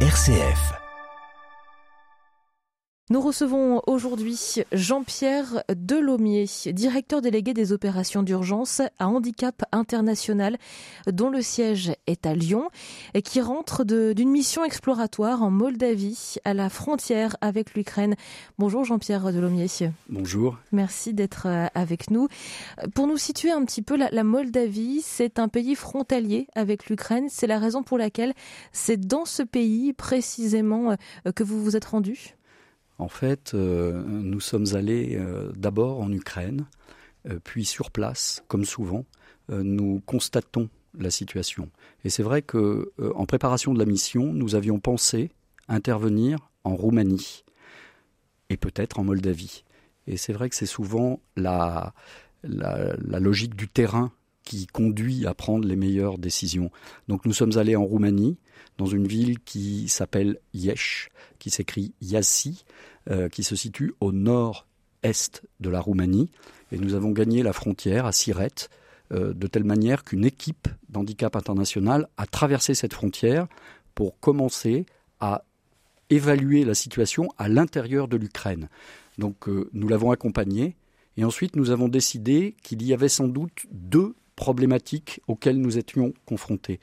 RCF. Nous recevons aujourd'hui Jean-Pierre Delaumier, directeur délégué des opérations d'urgence à Handicap International, dont le siège est à Lyon, et qui rentre d'une mission exploratoire en Moldavie, à la frontière avec l'Ukraine. Bonjour Jean-Pierre Delaumier. Bonjour. Merci d'être euh, avec nous. Pour nous situer un petit peu, la, la Moldavie, c'est un pays frontalier avec l'Ukraine. C'est la raison pour laquelle c'est dans ce pays précisément euh, que vous vous êtes rendu? En fait, euh, nous sommes allés euh, d'abord en Ukraine, euh, puis sur place, comme souvent, nous constatons la situation. Et c'est vrai que, en préparation de la mission, nous avions pensé intervenir en Roumanie et peut-être en Moldavie. Et c'est vrai que c'est souvent la, la, la, logique du terrain qui conduit à prendre les meilleures décisions. Donc nous sommes allés en Roumanie, dans une ville qui s'appelle Yesh, qui s'écrit Yassi, euh, qui se situe au nord-est de la Roumanie. Et nous avons gagné la frontière à Siret, euh, de telle manière qu'une équipe d'handicap international a traversé cette frontière pour commencer à évaluer la situation à l'intérieur de l'Ukraine. Donc euh, nous l'avons accompagné et ensuite nous avons décidé qu'il y avait sans doute deux problématiques auxquelles nous étions confrontés.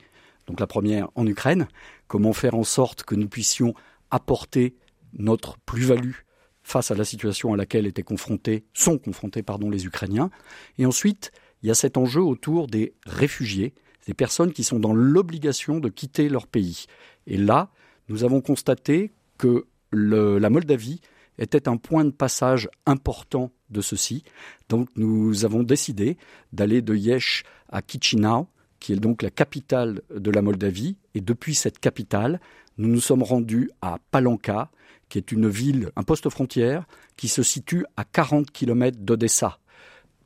Donc la première en Ukraine, comment faire en sorte que nous puissions apporter notre plus-value face à la situation à laquelle étaient confrontés, sont confrontés pardon, les Ukrainiens. Et ensuite, il y a cet enjeu autour des réfugiés, des personnes qui sont dans l'obligation de quitter leur pays. Et là, nous avons constaté que la Moldavie était un point de passage important de ceci. Donc nous avons décidé d'aller de Yesh à Chisinau, qui est donc la capitale de la Moldavie. Et depuis cette capitale, nous nous sommes rendus à Palanka, qui est une ville, un poste frontière, qui se situe à 40 km d'Odessa.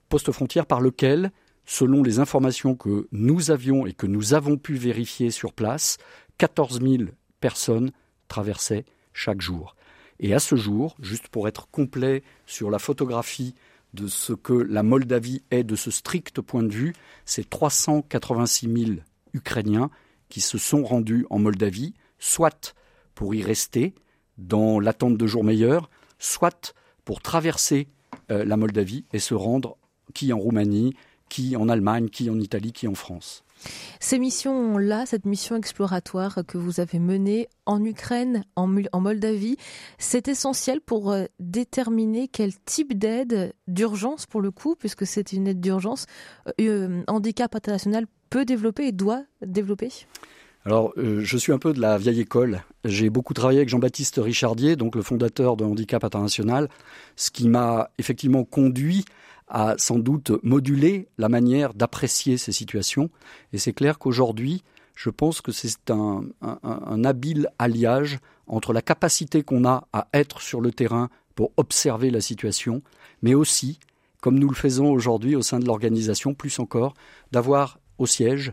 Poste frontière par lequel, selon les informations que nous avions et que nous avons pu vérifier sur place, 14 000 personnes traversaient chaque jour. Et à ce jour, juste pour être complet sur la photographie de ce que la Moldavie est de ce strict point de vue, c'est 386 000 Ukrainiens qui se sont rendus en Moldavie, soit pour y rester, dans l'attente de jours meilleurs, soit pour traverser euh, la Moldavie et se rendre qui en Roumanie, qui en Allemagne, qui en Italie, qui en France. Ces missions-là, cette mission exploratoire que vous avez menée en Ukraine, en, Moldavie, c'est essentiel pour euh, déterminer quel type d'aide d'urgence, pour le coup, puisque c'est une aide d'urgence, euh, Handicap International peut développer et doit développer alors, euh, je suis un peu de la vieille école. J'ai beaucoup travaillé avec Jean-Baptiste Richardier, donc le fondateur de Handicap International, ce qui m'a effectivement conduit à sans doute moduler la manière d'apprécier ces situations. Et c'est clair qu'aujourd'hui, je pense que c'est un, habile alliage entre la capacité qu'on a à être sur le terrain pour observer la situation, mais aussi, comme nous le faisons aujourd'hui au sein de l'organisation, plus encore, d'avoir au siège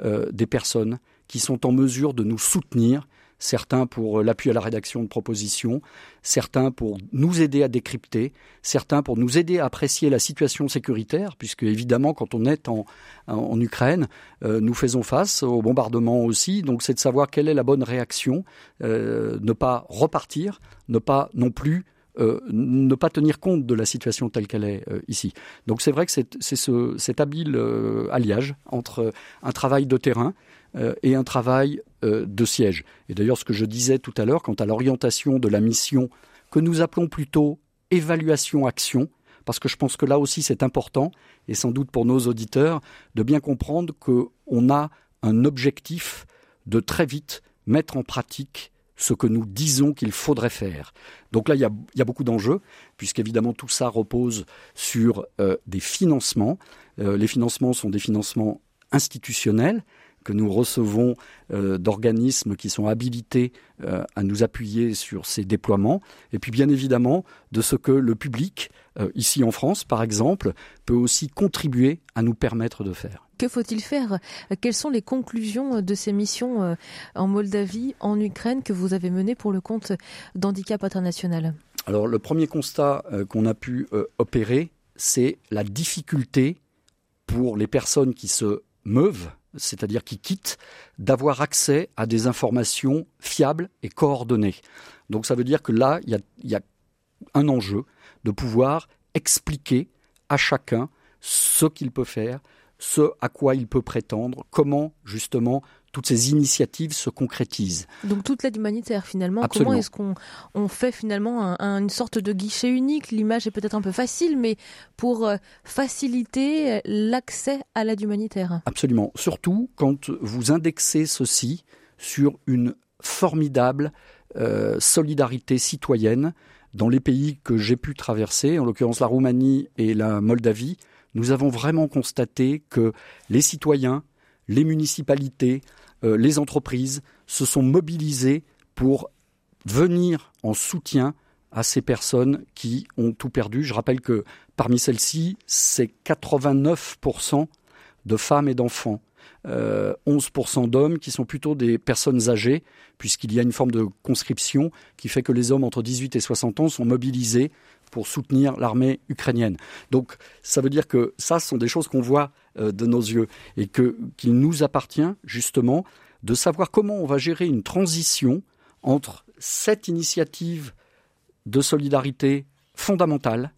euh, des personnes qui sont en mesure de nous soutenir, certains pour l'appui à la rédaction de propositions, certains pour nous aider à décrypter, certains pour nous aider à apprécier la situation sécuritaire, puisque évidemment quand on est en, en Ukraine, euh, nous faisons face au bombardement aussi, donc c'est de savoir quelle est la bonne réaction, euh, ne pas repartir, ne pas non plus euh, ne pas tenir compte de la situation telle qu'elle est euh, ici. Donc c'est vrai que c'est ce, cet habile euh, alliage entre un travail de terrain et un travail de siège. Et d'ailleurs, ce que je disais tout à l'heure quant à l'orientation de la mission, que nous appelons plutôt évaluation-action, parce que je pense que là aussi c'est important, et sans doute pour nos auditeurs, de bien comprendre qu'on a un objectif de très vite mettre en pratique ce que nous disons qu'il faudrait faire. Donc là, il y a, il y a beaucoup d'enjeux, puisqu'évidemment tout ça repose sur euh, des financements. Euh, les financements sont des financements institutionnels que nous recevons euh, d'organismes qui sont habilités euh, à nous appuyer sur ces déploiements, et puis bien évidemment de ce que le public, euh, ici en France par exemple, peut aussi contribuer à nous permettre de faire. Que faut-il faire? Quelles sont les conclusions de ces missions en Moldavie, en Ukraine que vous avez menées pour le compte d'Handicap International? Alors le premier constat qu'on a pu opérer, c'est la difficulté pour les personnes qui se meuvent c'est-à-dire qui quittent, d'avoir accès à des informations fiables et coordonnées. Donc ça veut dire que là, il y a, un enjeu de pouvoir expliquer à chacun ce qu'il peut faire, ce à quoi il peut prétendre, comment justement toutes ces initiatives se concrétisent. Donc toute l'aide humanitaire finalement, comment est-ce qu'on on fait finalement une sorte de guichet unique? L'image est peut-être un peu facile, mais pour euh, faciliter l'accès à l'aide humanitaire. Absolument, surtout quand vous indexez ceci sur une formidable euh, solidarité citoyenne dans les pays que j'ai pu traverser, en l'occurrence la Roumanie et la Moldavie, nous avons vraiment constaté que les citoyens, les municipalités, euh, les entreprises se sont mobilisées pour venir en soutien à ces personnes qui ont tout perdu. Je rappelle que parmi celles-ci, c'est 89% de femmes et d'enfants. 11% euh, d'hommes qui sont plutôt des personnes âgées, puisqu'il y a une forme de conscription qui fait que les hommes entre 18 et 60 ans sont mobilisés pour soutenir l'armée ukrainienne. Donc ça veut dire que ça, ce sont des choses qu'on voit euh, de nos yeux et qu'il nous appartient justement de savoir comment on va gérer une transition entre cette initiative de solidarité fondamentale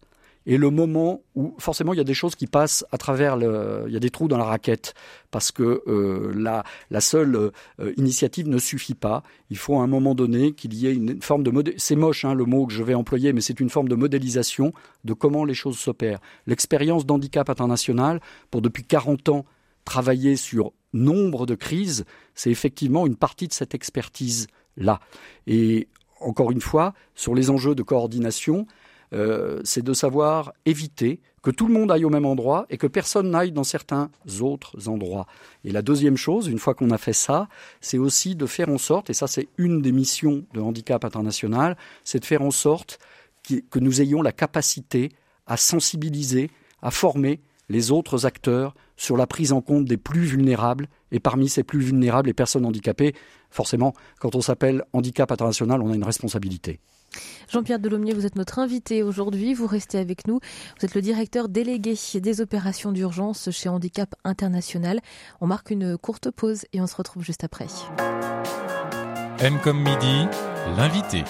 et le moment où forcément il y a des choses qui passent à travers le, il y a des trous dans la raquette parce que euh, la, la, seule euh, initiative ne suffit pas. Il faut à un moment donné qu'il y ait une forme de c'est moche hein, le mot que je vais employer, mais c'est une forme de modélisation de comment les choses s'opèrent. L'expérience d'handicap international pour depuis 40 ans travailler sur nombre de crises, c'est effectivement une partie de cette expertise là. Et encore une fois, sur les enjeux de coordination, euh, c'est de savoir éviter que tout le monde aille au même endroit et que personne n'aille dans certains autres endroits. Et la deuxième chose, une fois qu'on a fait ça, c'est aussi de faire en sorte, et ça c'est une des missions de Handicap International, c'est de faire en sorte que nous ayons la capacité à sensibiliser, à former les autres acteurs sur la prise en compte des plus vulnérables. Et parmi ces plus vulnérables, les personnes handicapées, forcément, quand on s'appelle handicap international, on a une responsabilité. Jean-Pierre Delaumier, vous êtes notre invité aujourd'hui. Vous restez avec nous. Vous êtes le directeur délégué des opérations d'urgence chez Handicap International. On marque une courte pause et on se retrouve juste après. M comme midi, l'invité.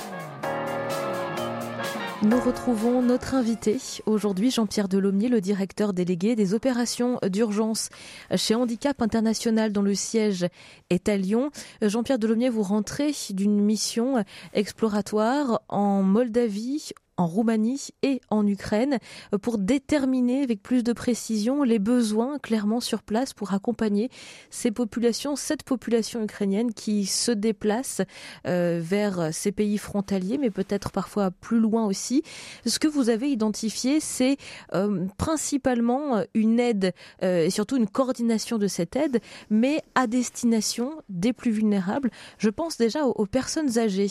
Nous retrouvons notre invité aujourd'hui, Jean-Pierre Delaumier, le directeur délégué des opérations d'urgence chez Handicap International dont le siège est à Lyon. Jean-Pierre Delaumier, vous rentrez d'une mission exploratoire en Moldavie en Roumanie et en Ukraine euh, pour déterminer avec plus de précision les besoins clairement sur place pour accompagner ces populations, cette population ukrainienne qui se déplace euh, vers ces pays frontaliers, mais peut-être parfois plus loin aussi. Ce que vous avez identifié, c'est euh, principalement une aide et surtout une coordination de cette aide, mais à destination des plus vulnérables. Je pense déjà aux personnes âgées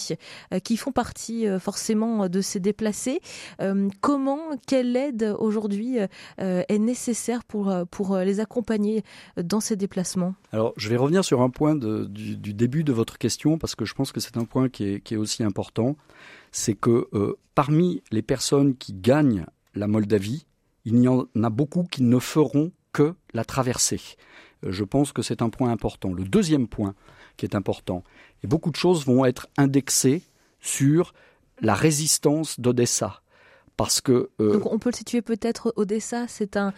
qui font partie forcément de ces déplacements euh, comment, quelle aide aujourd'hui euh, est nécessaire pour, euh, pour les accompagner dans ces déplacements? Alors, je vais revenir sur un point du, début de votre question parce que je pense que c'est un point qui est, aussi important. C'est que parmi les personnes qui gagnent la Moldavie, il y en a beaucoup qui ne feront que la traversée. Je pense que c'est un point important. Le deuxième point qui est important, et beaucoup de choses vont être indexées sur la résistance d'Odessa. Parce que, euh, Donc on peut le situer peut-être Odessa, c'est un,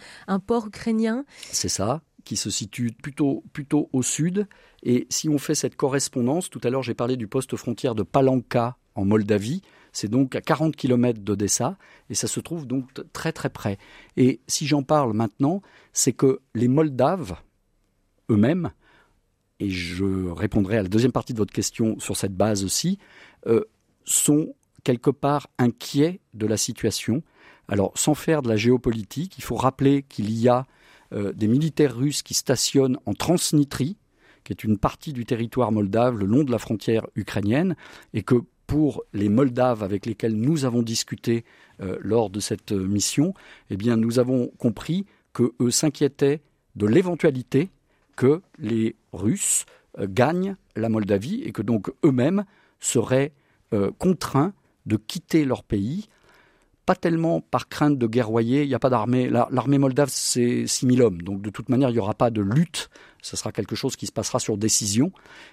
port ukrainien. C'est ça, qui se situe plutôt, plutôt au sud. Et si on fait cette correspondance, tout à l'heure j'ai parlé du poste frontière de Palanka en Moldavie, c'est donc à 40 km d'Odessa et ça se trouve donc très très près. Et si j'en parle maintenant, c'est que les Moldaves eux-mêmes, et je répondrai à la deuxième partie de votre question sur cette base aussi, euh, sont quelque part inquiet de la situation. Alors, sans faire de la géopolitique, il faut rappeler qu'il y a euh, des militaires russes qui stationnent en Transnistrie, qui est une partie du territoire moldave le long de la frontière ukrainienne, et que pour les Moldaves avec lesquels nous avons discuté euh, lors de cette euh, mission, eh bien, nous avons compris qu'eux s'inquiétaient de l'éventualité que les Russes gagnent la Moldavie et que donc eux-mêmes seraient contraints de quitter leur pays pas tellement par crainte de guerroyer, il n'y a pas d'armée. L'armée moldave, c'est 6000 hommes, donc de toute manière, il n'y aura pas de lutte, ce sera quelque chose qui se passera sur décision,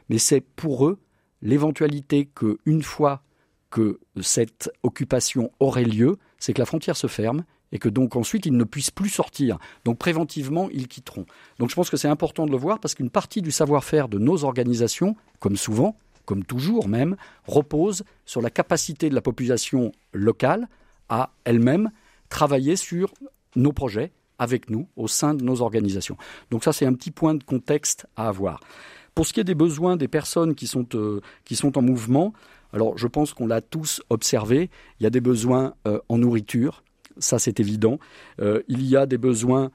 mais c'est pour eux l'éventualité qu'une fois que cette occupation aurait lieu, c'est que la frontière se ferme et que donc ensuite ils ne puissent plus sortir. Donc préventivement, ils quitteront. Donc je pense que c'est important de le voir parce qu'une partie du savoir-faire de nos organisations, comme souvent, comme toujours même, repose sur la capacité de la population locale à elle-même travailler sur nos projets avec nous au sein de nos organisations. Donc ça, c'est un petit point de contexte à avoir. Pour ce qui est des besoins des personnes qui sont, euh, en mouvement, alors je pense qu'on l'a tous observé, il y a des besoins euh, en nourriture, ça c'est évident. Euh, il y a des besoins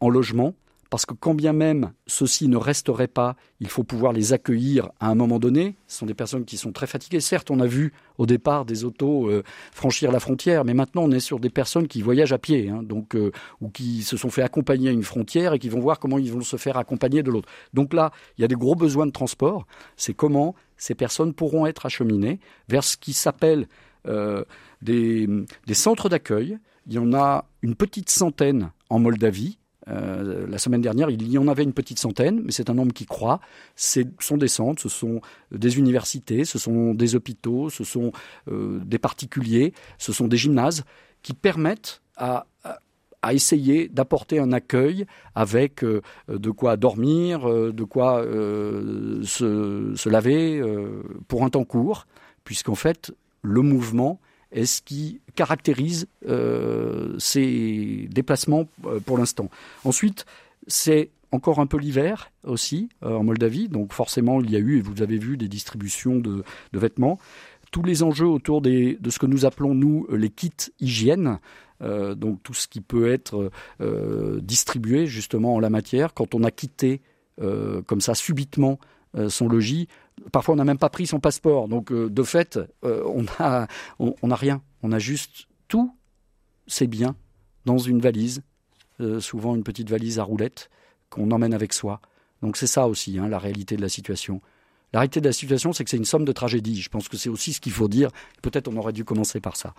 en logement, parce que quand bien même ceux-ci ne resteraient pas, il faut pouvoir les accueillir à un moment donné. Ce sont des personnes qui sont très fatiguées. Certes, on a vu au départ des autos euh, franchir la frontière, mais maintenant on est sur des personnes qui voyagent à pied, hein, donc ou qui se sont fait accompagner à une frontière et qui vont voir comment ils vont se faire accompagner de l'autre. Donc là, il y a des gros besoins de transport. C'est comment ces personnes pourront être acheminées vers ce qui s'appelle des, des centres d'accueil il y en a une petite centaine en Moldavie. Euh, la semaine dernière, il y en avait une petite centaine, mais c'est un nombre qui croît. Ce sont des centres, ce sont des universités, ce sont des hôpitaux, ce sont euh, des particuliers, ce sont des gymnases qui permettent à, essayer d'apporter un accueil avec euh, de quoi dormir, de quoi se, se, laver pour un temps court, puisqu'en fait, le mouvement est ce qui caractérise euh, ces déplacements euh, pour l'instant. Ensuite, c'est encore un peu l'hiver aussi euh, en Moldavie, donc forcément il y a eu, et vous avez vu, des distributions de, vêtements. Tous les enjeux autour de ce que nous appelons, nous, les kits hygiène, donc tout ce qui peut être distribué justement en la matière, quand on a quitté comme ça subitement son logis, Parfois, on n'a même pas pris son passeport. Donc, euh, de fait, euh, on n'a on, rien. On a juste tout c'est biens dans une valise, euh, souvent une petite valise à roulettes qu'on emmène avec soi. Donc, c'est ça aussi, hein, la réalité de la situation. La réalité de la situation, c'est que c'est une somme de tragédies. Je pense que c'est aussi ce qu'il faut dire. Peut-être on aurait dû commencer par ça.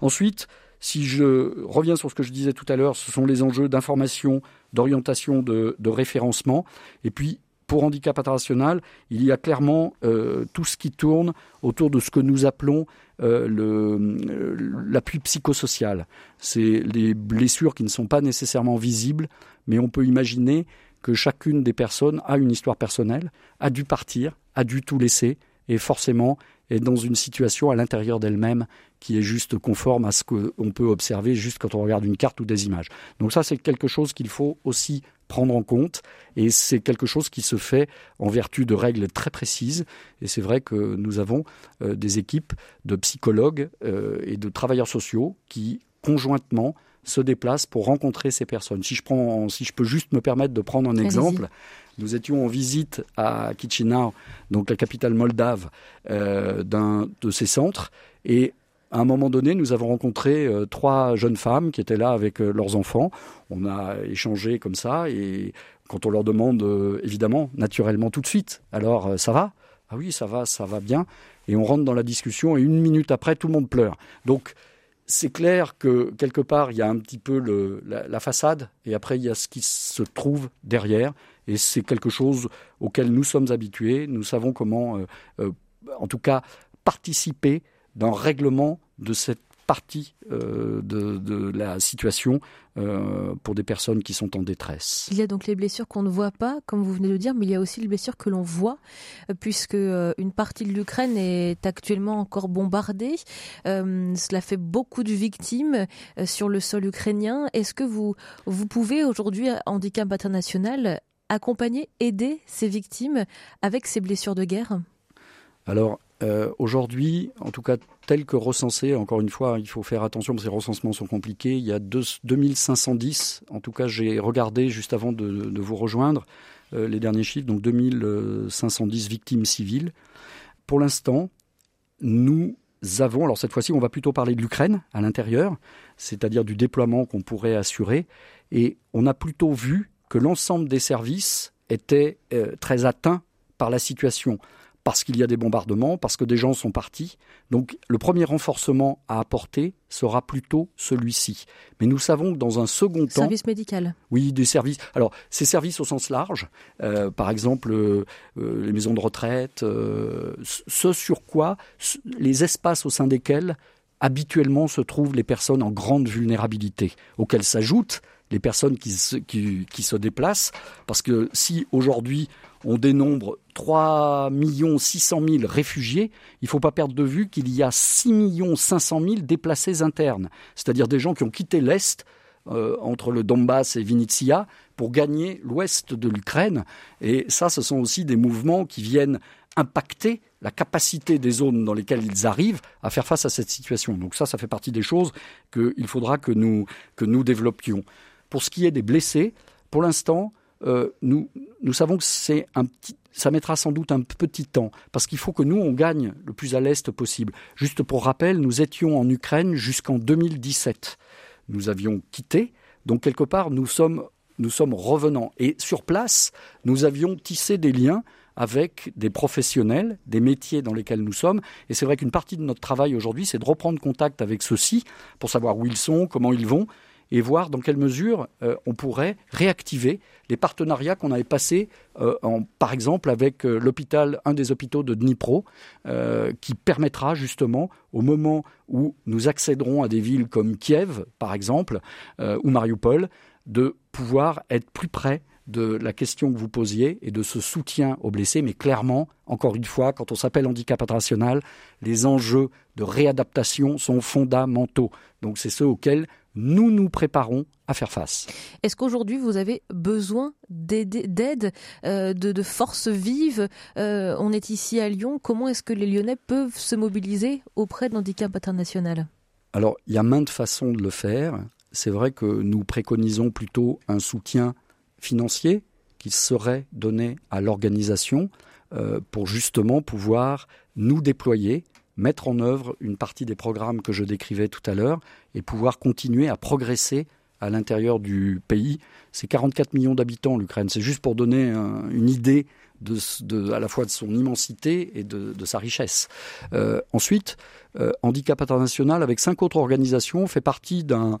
Ensuite, si je reviens sur ce que je disais tout à l'heure, ce sont les enjeux d'information, d'orientation, de, de référencement. Et puis, pour Handicap International, il y a clairement euh, tout ce qui tourne autour de ce que nous appelons euh, euh, l'appui psychosocial. C'est les blessures qui ne sont pas nécessairement visibles, mais on peut imaginer que chacune des personnes a une histoire personnelle, a dû partir, a dû tout laisser, et forcément est dans une situation à l'intérieur d'elle-même qui est juste conforme à ce qu'on peut observer juste quand on regarde une carte ou des images. Donc ça, c'est quelque chose qu'il faut aussi prendre en compte et c'est quelque chose qui se fait en vertu de règles très précises et c'est vrai que nous avons euh, des équipes de psychologues euh, et de travailleurs sociaux qui conjointement se déplacent pour rencontrer ces personnes. Si je prends, si je peux juste me permettre de prendre un exemple, nous étions en visite à Chisinau, donc la capitale moldave euh, d'un de ces centres, et à un moment donné, nous avons rencontré euh, trois jeunes femmes qui étaient là avec euh, leurs enfants. On a échangé comme ça et quand on leur demande, évidemment, naturellement tout de suite, alors ça va? Ah oui, ça va, ça va bien. Et on rentre dans la discussion et une minute après, tout le monde pleure. Donc, c'est clair que quelque part, il y a un petit peu la, façade et après, il y a ce qui se trouve derrière. Et c'est quelque chose auquel nous sommes habitués. Nous savons comment, en tout cas, participer d'un règlement de cette partie euh, de, la situation euh, pour des personnes qui sont en détresse. Il y a donc les blessures qu'on ne voit pas, comme vous venez de le dire, mais il y a aussi les blessures que l'on voit, euh, puisque une partie de l'Ukraine est actuellement encore bombardée. cela fait beaucoup de victimes sur le sol ukrainien. Est-ce que vous, vous pouvez aujourd'hui, Handicap International, accompagner, aider ces victimes avec ces blessures de guerre? Alors, euh, aujourd'hui, en tout cas tel que recensé, encore une fois, il faut faire attention parce que les recensements sont compliqués. Il y a 2510, en tout cas j'ai regardé juste avant de, vous rejoindre euh, les derniers chiffres, donc 2510 victimes civiles. Pour l'instant, nous avons, alors cette fois-ci on va plutôt parler de l'Ukraine à l'intérieur, c'est-à-dire du déploiement qu'on pourrait assurer, et on a plutôt vu que l'ensemble des services étaient euh, très atteints par la situation parce qu'il y a des bombardements, parce que des gens sont partis. Donc le premier renforcement à apporter sera plutôt celui-ci. Mais nous savons que dans un second temps... Service médical. Oui, des services. Alors, ces services au sens large, euh, par exemple euh, les maisons de retraite, ce sur quoi les espaces au sein desquels habituellement se trouvent les personnes en grande vulnérabilité, auxquelles s'ajoutent les personnes qui se, qui, se déplacent, parce que si aujourd'hui on dénombre 3 600 000 réfugiés, il ne faut pas perdre de vue qu'il y a 6 500 000 déplacés internes, c'est-à-dire des gens qui ont quitté l'Est euh, entre le Donbass et Vinitsia pour gagner l'ouest de l'Ukraine. Et ça, ce sont aussi des mouvements qui viennent impacter la capacité des zones dans lesquelles ils arrivent à faire face à cette situation. Donc ça, ça fait partie des choses qu'il faudra que nous, que nous développions. Pour ce qui est des blessés, pour l'instant, euh, nous, savons que c'est un petit, ça mettra sans doute un petit temps, parce qu'il faut que nous, on gagne le plus à l'est possible. Juste pour rappel, nous étions en Ukraine jusqu'en 2017. Nous avions quitté, donc quelque part, nous sommes revenants. Et sur place, nous avions tissé des liens avec des professionnels, des métiers dans lesquels nous sommes. Et c'est vrai qu'une partie de notre travail aujourd'hui, c'est de reprendre contact avec ceux-ci pour savoir où ils sont, comment ils vont, et voir dans quelle mesure euh, on pourrait réactiver les partenariats qu'on avait passés, euh, par exemple, avec euh, l'hôpital, un des hôpitaux de Dnipro, qui permettra justement, au moment où nous accéderons à des villes comme Kiev, par exemple, ou Mariupol, de pouvoir être plus près de la question que vous posiez et de ce soutien aux blessés, mais clairement, encore une fois, quand on s'appelle handicap international, les enjeux de réadaptation sont fondamentaux. Donc c'est ceux auxquels nous nous préparons à faire face. Est-ce qu'aujourd'hui vous avez besoin d'aide, euh, de, forces vives? Euh, On est ici à Lyon. Comment est-ce que les Lyonnais peuvent se mobiliser auprès de l'handicap international? Alors, il y a maintes façons de le faire. C'est vrai que nous préconisons plutôt un soutien financier qui serait donné à l'organisation euh, pour justement pouvoir nous déployer mettre en œuvre une partie des programmes que je décrivais tout à l'heure et pouvoir continuer à progresser à l'intérieur du pays. C'est 44 millions d'habitants l'Ukraine. C'est juste pour donner une idée à la fois de son immensité et de, sa richesse. Euh, ensuite, euh, Handicap International, avec cinq autres organisations, fait partie d'un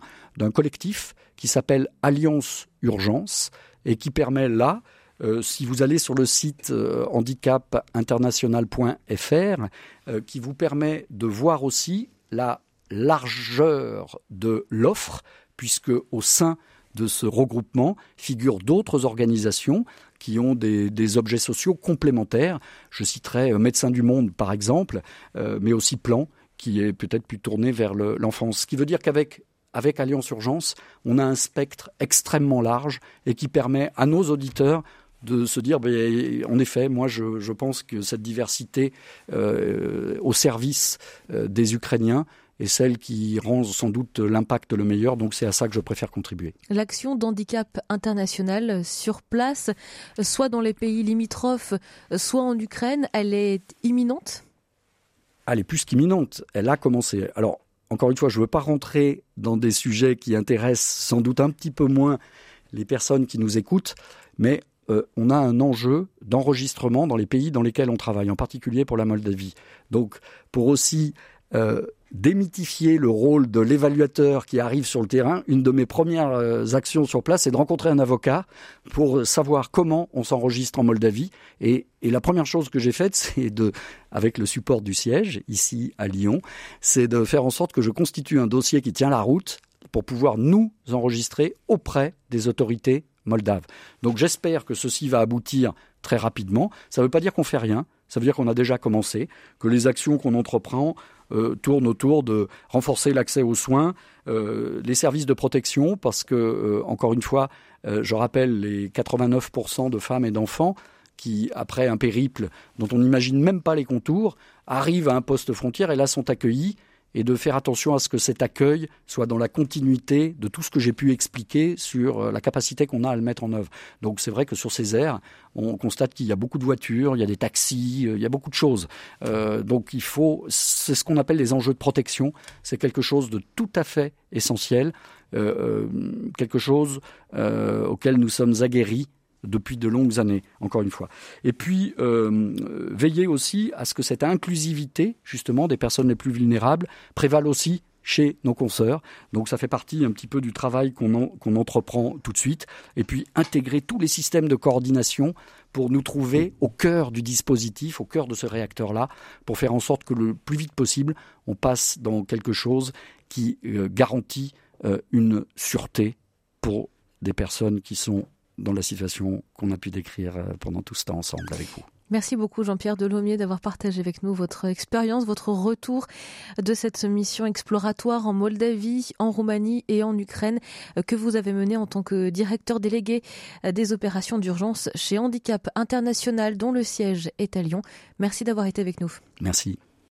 collectif qui s'appelle Alliance Urgence et qui permet là euh, si vous allez sur le site euh, handicapinternational.fr, euh, qui vous permet de voir aussi la largeur de l'offre, puisque au sein de ce regroupement figurent d'autres organisations qui ont des, objets sociaux complémentaires. Je citerai Médecins du Monde, par exemple, mais aussi Plan, qui est peut-être plus tourné vers l'enfance. Ce qui veut dire qu'avec avec Alliance Urgence, on a un spectre extrêmement large et qui permet à nos auditeurs de se dire, ben, en effet, moi je, pense que cette diversité euh, au service euh, des Ukrainiens est celle qui rend sans doute l'impact le meilleur. Donc c'est à ça que je préfère contribuer. L'action d'handicap international sur place, soit dans les pays limitrophes, soit en Ukraine, elle est imminente? Elle est plus qu'imminente. Elle a commencé. Alors, encore une fois, je ne veux pas rentrer dans des sujets qui intéressent sans doute un petit peu moins les personnes qui nous écoutent, mais euh, on a un enjeu d'enregistrement dans les pays dans lesquels on travaille, en particulier pour la Moldavie. Donc, pour aussi euh, démythifier le rôle de l'évaluateur qui arrive sur le terrain, une de mes premières euh, actions sur place, c'est de rencontrer un avocat pour savoir comment on s'enregistre en Moldavie. Et, et, la première chose que j'ai faite, c'est de, avec le support du siège ici à Lyon, c'est de faire en sorte que je constitue un dossier qui tient la route pour pouvoir nous enregistrer auprès des autorités moldave. Donc j'espère que ceci va aboutir très rapidement. Ça ne veut pas dire qu'on fait rien, ça veut dire qu'on a déjà commencé, que les actions qu'on entreprend euh, tournent autour de renforcer l'accès aux soins, euh, les services de protection, parce que, euh, encore une fois, je rappelle les 89% de femmes et d'enfants qui, après un périple dont on n'imagine même pas les contours, arrivent à un poste frontière et là sont accueillis et de faire attention à ce que cet accueil soit dans la continuité de tout ce que j'ai pu expliquer sur euh, la capacité qu'on a à le mettre en œuvre. Donc c'est vrai que sur ces aires, on constate qu'il y a beaucoup de voitures, il y a des taxis, euh, il y a beaucoup de choses. Euh, donc il faut, c'est ce qu'on appelle les enjeux de protection. C'est quelque chose de tout à fait essentiel, quelque chose auquel nous sommes aguerris depuis de longues années, encore une fois. Et puis, veiller aussi à ce que cette inclusivité, justement, des personnes les plus vulnérables prévale aussi chez nos consoeurs. Donc ça fait partie un petit peu du travail qu'on entreprend tout de suite. Et puis intégrer tous les systèmes de coordination pour nous trouver au cœur du dispositif, au cœur de ce réacteur-là, pour faire en sorte que le plus vite possible, on passe dans quelque chose qui euh, garantit euh, une sûreté pour des personnes qui sont dans la situation qu'on a pu décrire euh, pendant tout ce temps ensemble avec vous. Merci beaucoup Jean-Pierre Delomier d'avoir partagé avec nous votre expérience, votre retour de cette mission exploratoire en Moldavie, en Roumanie et en Ukraine que vous avez menée en tant que directeur délégué des opérations d'urgence chez Handicap International dont le siège est à Lyon. Merci d'avoir été avec nous. Merci.